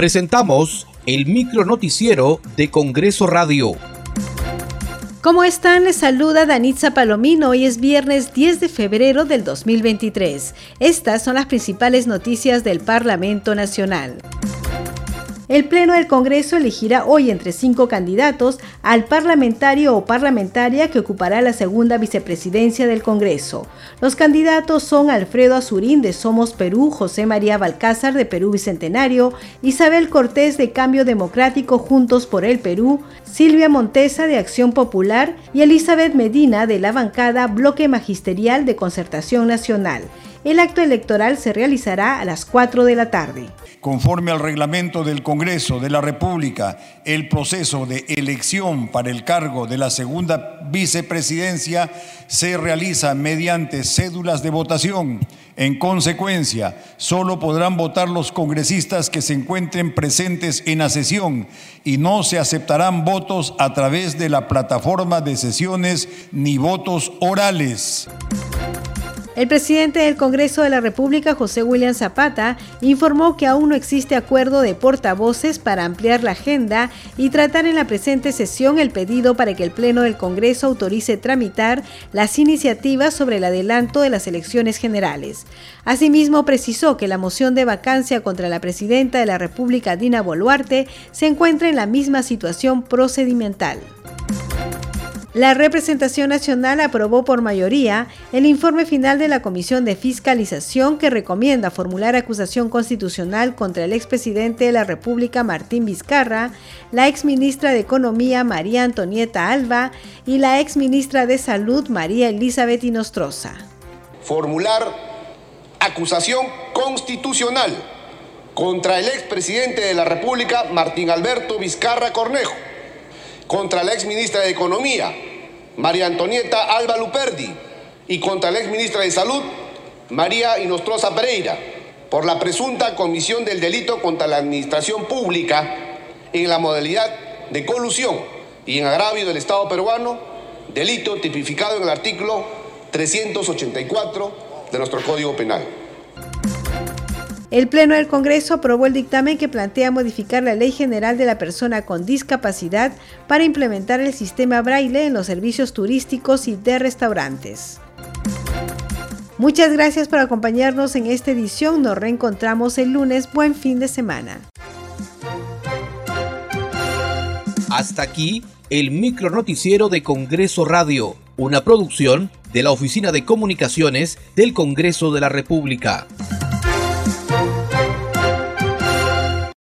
Presentamos el micro noticiero de Congreso Radio. ¿Cómo están? Les saluda Danitza Palomino. Hoy es viernes 10 de febrero del 2023. Estas son las principales noticias del Parlamento Nacional. El Pleno del Congreso elegirá hoy entre cinco candidatos al parlamentario o parlamentaria que ocupará la segunda vicepresidencia del Congreso. Los candidatos son Alfredo Azurín de Somos Perú, José María Balcázar de Perú Bicentenario, Isabel Cortés de Cambio Democrático Juntos por el Perú, Silvia Montesa de Acción Popular y Elizabeth Medina de la bancada Bloque Magisterial de Concertación Nacional. El acto electoral se realizará a las 4 de la tarde. Conforme al reglamento del Congreso de la República, el proceso de elección para el cargo de la segunda vicepresidencia se realiza mediante cédulas de votación. En consecuencia, solo podrán votar los congresistas que se encuentren presentes en la sesión y no se aceptarán votos a través de la plataforma de sesiones ni votos orales. El presidente del Congreso de la República, José William Zapata, informó que aún no existe acuerdo de portavoces para ampliar la agenda y tratar en la presente sesión el pedido para que el Pleno del Congreso autorice tramitar las iniciativas sobre el adelanto de las elecciones generales. Asimismo, precisó que la moción de vacancia contra la presidenta de la República, Dina Boluarte, se encuentra en la misma situación procedimental. La representación nacional aprobó por mayoría el informe final de la Comisión de Fiscalización que recomienda formular acusación constitucional contra el expresidente de la República Martín Vizcarra, la exministra de Economía María Antonieta Alba y la exministra de Salud María Elizabeth Inostroza. Formular acusación constitucional contra el expresidente de la República Martín Alberto Vizcarra Cornejo contra la ex ministra de Economía, María Antonieta Alba Luperdi, y contra la ex ministra de Salud, María Inostroza Pereira, por la presunta comisión del delito contra la administración pública en la modalidad de colusión y en agravio del Estado peruano, delito tipificado en el artículo 384 de nuestro Código Penal. El Pleno del Congreso aprobó el dictamen que plantea modificar la Ley General de la Persona con Discapacidad para implementar el sistema braille en los servicios turísticos y de restaurantes. Muchas gracias por acompañarnos en esta edición. Nos reencontramos el lunes. Buen fin de semana. Hasta aquí el micro noticiero de Congreso Radio, una producción de la Oficina de Comunicaciones del Congreso de la República.